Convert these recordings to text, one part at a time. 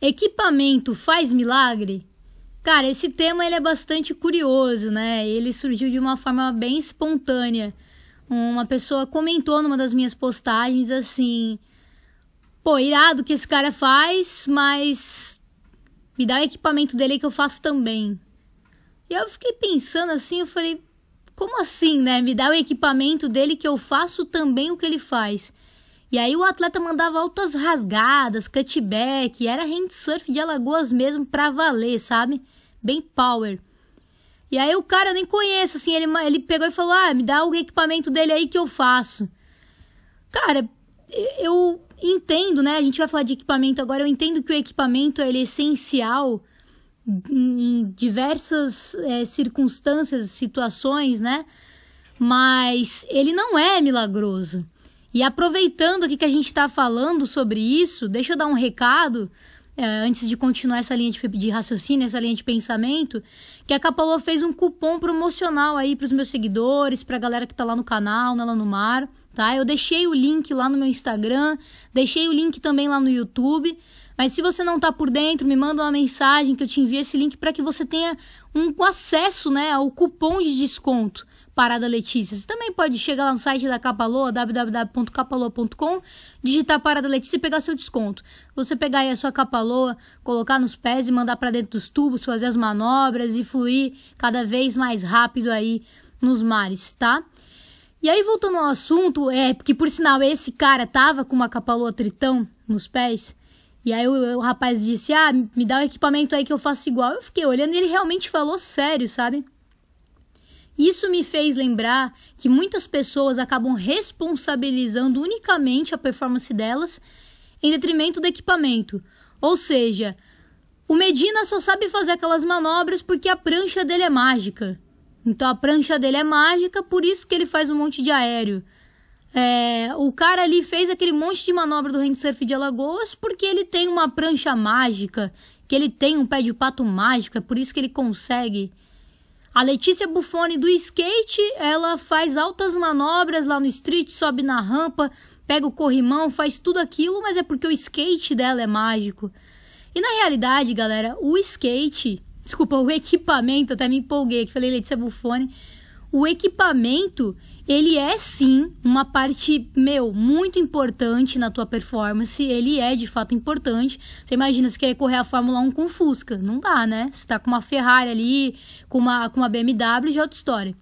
Equipamento faz milagre? Cara, esse tema ele é bastante curioso, né? Ele surgiu de uma forma bem espontânea. Uma pessoa comentou numa das minhas postagens assim: pô, irado que esse cara faz, mas me dá o equipamento dele que eu faço também. E eu fiquei pensando assim, eu falei, como assim, né? Me dá o equipamento dele que eu faço também o que ele faz. E aí o atleta mandava altas rasgadas, cutback, era handsurf de Alagoas mesmo pra valer, sabe? Bem power. E aí o cara eu nem conheço, assim, ele, ele pegou e falou, ah, me dá o equipamento dele aí que eu faço. Cara, eu entendo, né? A gente vai falar de equipamento agora, eu entendo que o equipamento ele é essencial em diversas é, circunstâncias, situações, né? Mas ele não é milagroso. E aproveitando aqui que a gente está falando sobre isso, deixa eu dar um recado, é, antes de continuar essa linha de, de, raciocínio, essa linha de pensamento, que a Capalô fez um cupom promocional aí para os meus seguidores, para a galera que está lá no canal, lá no mar, tá? Eu deixei o link lá no meu Instagram, deixei o link também lá no YouTube. Mas se você não está por dentro, me manda uma mensagem que eu te envio esse link para que você tenha um acesso né, ao cupom de desconto. Parada Letícia. Você também pode chegar lá no site da Capaloa, www.capaloa.com, digitar Parada Letícia e pegar seu desconto. Você pegar aí a sua Capaloa, colocar nos pés e mandar para dentro dos tubos, fazer as manobras e fluir cada vez mais rápido aí nos mares, tá? E aí, voltando ao assunto, é que por sinal esse cara tava com uma Capaloa Tritão nos pés. E aí o, o rapaz disse: Ah, me dá o equipamento aí que eu faço igual. Eu fiquei olhando e ele realmente falou sério, sabe? Isso me fez lembrar que muitas pessoas acabam responsabilizando unicamente a performance delas em detrimento do equipamento. Ou seja, o Medina só sabe fazer aquelas manobras porque a prancha dele é mágica. Então a prancha dele é mágica, por isso que ele faz um monte de aéreo. É, o cara ali fez aquele monte de manobra do handsurf de Alagoas porque ele tem uma prancha mágica, que ele tem um pé de pato mágico, é por isso que ele consegue. A Letícia Buffoni do skate, ela faz altas manobras lá no street, sobe na rampa, pega o corrimão, faz tudo aquilo, mas é porque o skate dela é mágico. E na realidade, galera, o skate, desculpa, o equipamento, até me empolguei que falei Letícia Buffoni, o equipamento, ele é sim uma parte, meu, muito importante na tua performance. Ele é de fato importante. Você imagina se quer correr a Fórmula 1 com Fusca? Não dá, né? Você tá com uma Ferrari ali, com uma, com uma BMW, já é outra história.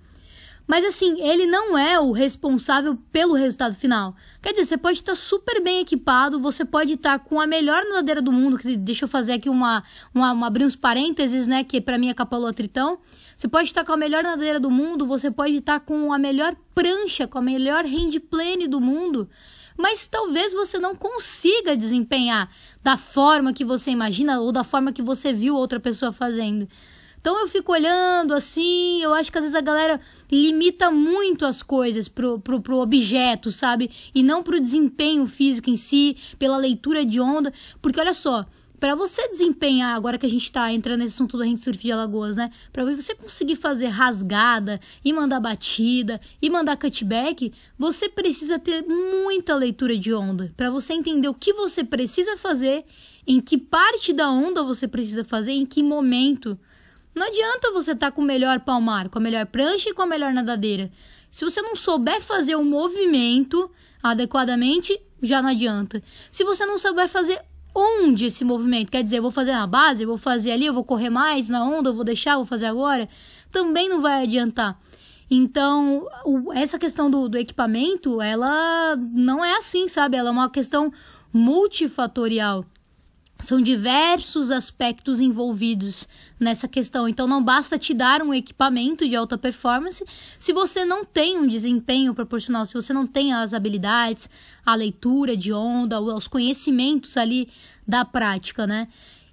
Mas assim, ele não é o responsável pelo resultado final. Quer dizer, você pode estar super bem equipado, você pode estar com a melhor nadadeira do mundo. Que, deixa eu fazer aqui uma, uma, uma abrir uns parênteses, né? Que para mim é Capaloa Tritão. Você pode estar com a melhor nadadeira do mundo, você pode estar com a melhor prancha, com a melhor handplane do mundo. Mas talvez você não consiga desempenhar da forma que você imagina ou da forma que você viu outra pessoa fazendo. Então eu fico olhando assim, eu acho que às vezes a galera limita muito as coisas pro, pro, pro objeto, sabe? E não pro desempenho físico em si, pela leitura de onda. Porque olha só, para você desempenhar, agora que a gente está entrando nesse assunto do handsurf de Alagoas, né? Para você conseguir fazer rasgada e mandar batida e mandar cutback, você precisa ter muita leitura de onda para você entender o que você precisa fazer, em que parte da onda você precisa fazer, em que momento. Não adianta você estar tá com o melhor palmar, com a melhor prancha e com a melhor nadadeira. Se você não souber fazer o movimento adequadamente, já não adianta. Se você não souber fazer onde esse movimento, quer dizer, eu vou fazer na base, eu vou fazer ali, eu vou correr mais na onda, eu vou deixar, eu vou fazer agora, também não vai adiantar. Então, essa questão do, do equipamento, ela não é assim, sabe? Ela é uma questão multifatorial. São diversos aspectos envolvidos nessa questão. Então, não basta te dar um equipamento de alta performance se você não tem um desempenho proporcional, se você não tem as habilidades, a leitura de onda, os conhecimentos ali da prática, né?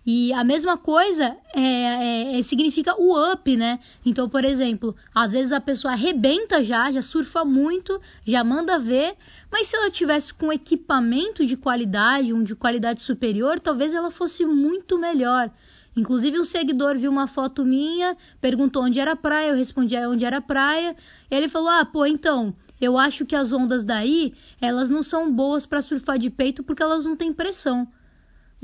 E a mesma coisa é, é, é, significa o up, né? Então, por exemplo, às vezes a pessoa arrebenta já, já surfa muito, já manda ver, mas se ela tivesse com equipamento de qualidade, um de qualidade superior, talvez ela fosse muito melhor. Inclusive, um seguidor viu uma foto minha, perguntou onde era praia, eu respondi onde era praia. ele falou: Ah, pô, então, eu acho que as ondas daí, elas não são boas para surfar de peito porque elas não têm pressão.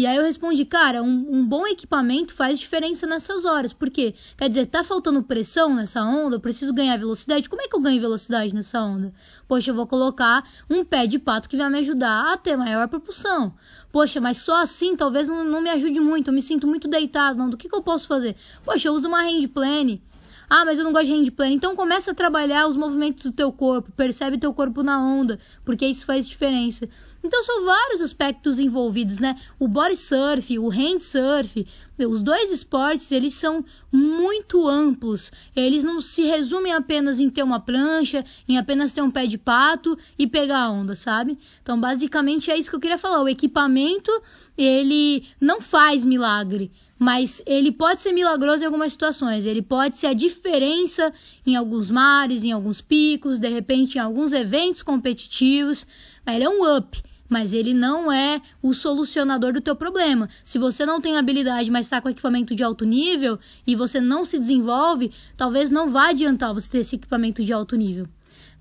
E aí eu respondi, cara, um, um, bom equipamento faz diferença nessas horas. Por quê? Quer dizer, tá faltando pressão nessa onda, eu preciso ganhar velocidade. Como é que eu ganho velocidade nessa onda? Poxa, eu vou colocar um pé de pato que vai me ajudar a ter maior propulsão. Poxa, mas só assim talvez não, não me ajude muito, eu me sinto muito deitado. Não, do que, que eu posso fazer? Poxa, eu uso uma hand plane. Ah, mas eu não gosto de hand plane. Então começa a trabalhar os movimentos do teu corpo, percebe teu corpo na onda, porque isso faz diferença. Então são vários aspectos envolvidos, né? O body surf, o hand surf, os dois esportes, eles são muito amplos. Eles não se resumem apenas em ter uma prancha, em apenas ter um pé de pato e pegar a onda, sabe? Então, basicamente é isso que eu queria falar. O equipamento, ele não faz milagre, mas ele pode ser milagroso em algumas situações. Ele pode ser a diferença em alguns mares, em alguns picos, de repente em alguns eventos competitivos. Ele é um up mas ele não é o solucionador do teu problema. Se você não tem habilidade, mas está com equipamento de alto nível e você não se desenvolve, talvez não vá adiantar você ter esse equipamento de alto nível.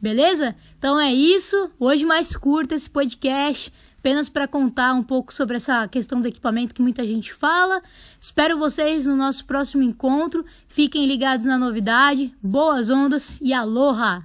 Beleza? Então é isso. Hoje mais curto esse podcast, apenas para contar um pouco sobre essa questão do equipamento que muita gente fala. Espero vocês no nosso próximo encontro. Fiquem ligados na novidade. Boas ondas e aloha!